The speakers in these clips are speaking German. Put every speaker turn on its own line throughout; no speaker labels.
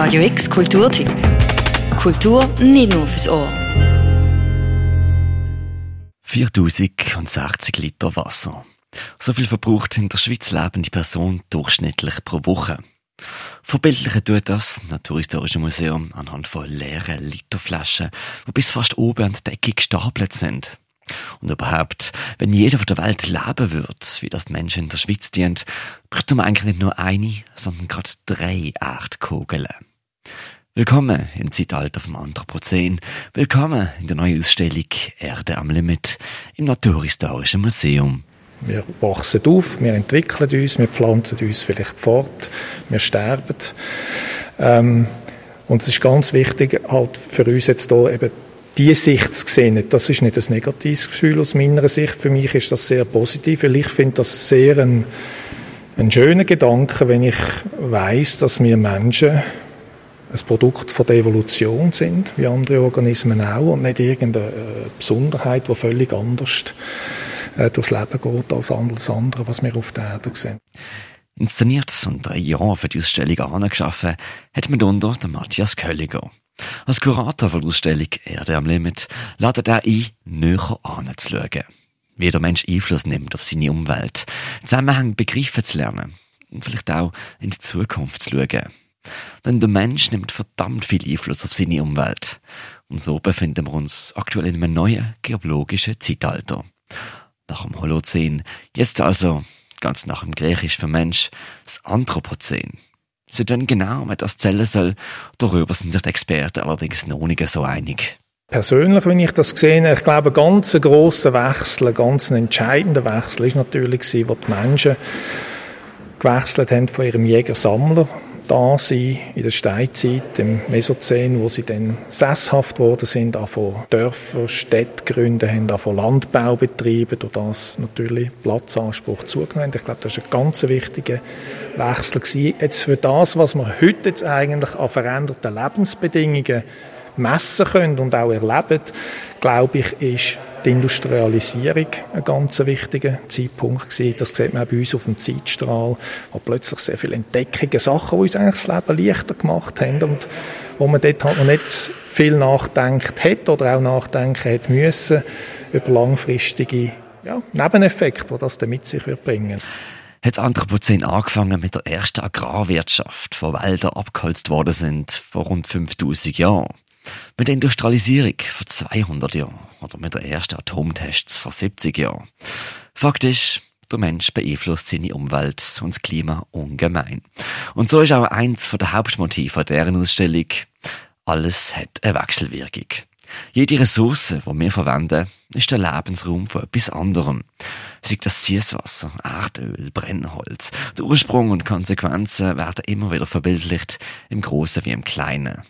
Radio X Kulturtipp. Kultur nicht nur fürs Ohr.
4060 Liter Wasser. So viel verbraucht in der Schweiz lebende Person durchschnittlich pro Woche. Verbildlichen tut das Naturhistorische Museum anhand von leeren Literflaschen, die bis fast oben an der Decke gestapelt sind. Und überhaupt, wenn jeder auf der Welt leben würde, wie das die Menschen in der Schweiz dient, bräuchte man eigentlich nicht nur eine, sondern gerade drei Erdkugeln. Willkommen im Zeitalter vom Anthropozän. Willkommen in der neuen Ausstellung Erde am Limit im Naturhistorischen Museum.
Wir wachsen auf, wir entwickeln uns, wir pflanzen uns vielleicht fort, wir sterben. Ähm, und es ist ganz wichtig, halt für uns jetzt hier eben diese Sicht zu sehen. Das ist nicht ein negatives Gefühl aus meiner Sicht. Für mich ist das sehr positiv, weil ich finde das sehr ein, ein schöner Gedanke, wenn ich weiß, dass wir Menschen ein Produkt von der Evolution sind, wie andere Organismen auch, und nicht irgendeine Besonderheit, die völlig anders äh, durchs Leben geht als alles andere, was wir auf der Erde sehen.
Inszeniert und drei Jahre für die Ausstellung angeschaffen, hat mitunter der Matthias Kölliger. Als Kurator der Ausstellung Erde am Limit ladet er ein, näher anzuschauen. Wie der Mensch Einfluss nimmt auf seine Umwelt, Zusammenhänge begreifen zu lernen und vielleicht auch in die Zukunft zu schauen. Denn der Mensch nimmt verdammt viel Einfluss auf seine Umwelt. Und so befinden wir uns aktuell in einem neuen geologischen Zeitalter. Nach dem Holozän, jetzt also, ganz nach dem Griechisch für Mensch, das Anthropozän. Sie tun genau, wie das zählen soll. Darüber sind sich die Experten allerdings noch nicht so einig.
Persönlich, wenn ich das sehe, ich glaube, ein ganz grosser Wechsel, ein ganz entscheidender Wechsel ist natürlich, wo die Menschen gewechselt haben von ihrem Jäger-Sammler da sein in der Steinzeit, im Mesozän, wo sie dann sesshaft worden sind, von Dörfer, Städte gründen haben, von Landbau betrieben, durch das natürlich Platzanspruch zugenommen Ich glaube, das ist ein ganz wichtiger Wechsel gewesen. Jetzt für das, was wir heute jetzt eigentlich an veränderten Lebensbedingungen messen können und auch erleben, glaube ich, ist die Industrialisierung ein ganz wichtiger Zeitpunkt gewesen. Das sieht man auch bei uns auf dem Zeitstrahl, wo plötzlich sehr viele Entdeckungen, Sachen, die uns eigentlich das Leben leichter gemacht haben und wo man dort halt noch nicht viel nachdenkt hat oder auch nachdenken hat müssen über langfristige ja, Nebeneffekte, die das dann mit sich wird bringen
hat das Anthropozän angefangen mit der ersten Agrarwirtschaft, wo Wälder abgeholzt worden sind vor rund 5000 Jahren. Mit der Industrialisierung vor 200 Jahren oder mit der ersten Atomtests vor 70 Jahren. Fakt ist, der Mensch beeinflusst seine Umwelt und das Klima ungemein. Und so ist auch eins der Hauptmotive deren Ausstellung. Alles hat eine Wechselwirkung. Jede Ressource, die wir verwenden, ist der Lebensraum von etwas anderem. Sei das Süßwasser, Erdöl, Brennholz. Der Ursprung und Konsequenzen werden immer wieder verbildlicht, im Großen wie im Kleinen.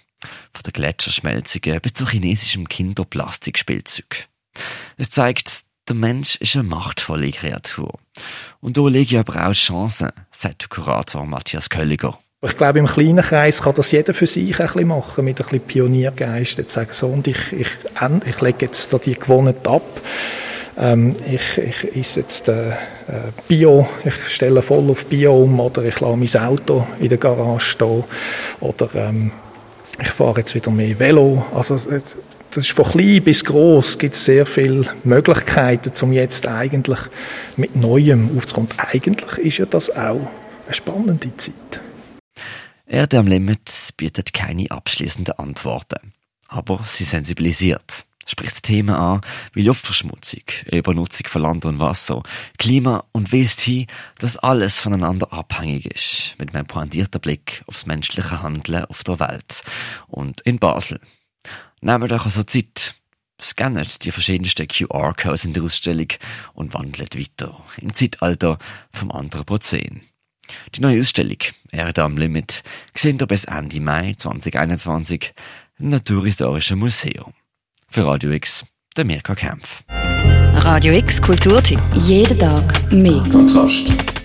Von der Gletscherschmelzungen bis zu chinesischem Kinderplastikspielzeug. Es zeigt, der Mensch ist eine machtvolle Kreatur. Und da liegt aber auch Chancen, sagt der Kurator Matthias Kölliger.
Ich glaube, im kleinen Kreis kann das jeder für sich ein bisschen machen, mit ein bisschen Pioniergeist. Jetzt sagen so, und ich, ich, ich lege jetzt da die gewonnen ab. Ähm, ich, ich esse jetzt äh, Bio, ich stelle voll auf Bio um, oder ich lasse mein Auto in der Garage stehen, oder ähm, ich fahre jetzt wieder mehr Velo. Also, das ist von klein bis groß gibt es sehr viele Möglichkeiten, um jetzt eigentlich mit Neuem aufzukommen. Eigentlich ist ja das auch eine spannende Zeit.
Erde am Limit bietet keine abschließenden Antworten, aber sie sensibilisiert spricht Themen an wie Luftverschmutzung, Übernutzung von Land und Wasser, Klima und weist hin, dass alles voneinander abhängig ist, mit einem pointierten Blick aufs menschliche Handeln auf der Welt und in Basel. Nehmt euch also Zeit, scannt die verschiedensten QR-Codes in der Ausstellung und wandelt weiter im Zeitalter vom Anthropozän. Die neue Ausstellung Erde am Limit sehen ihr bis Ende Mai 2021 im Naturhistorischen Museum. Für Radio X, der Mirka Kempf.
Radio X Kulturtipp. Jeden Tag mehr.
Kontrast.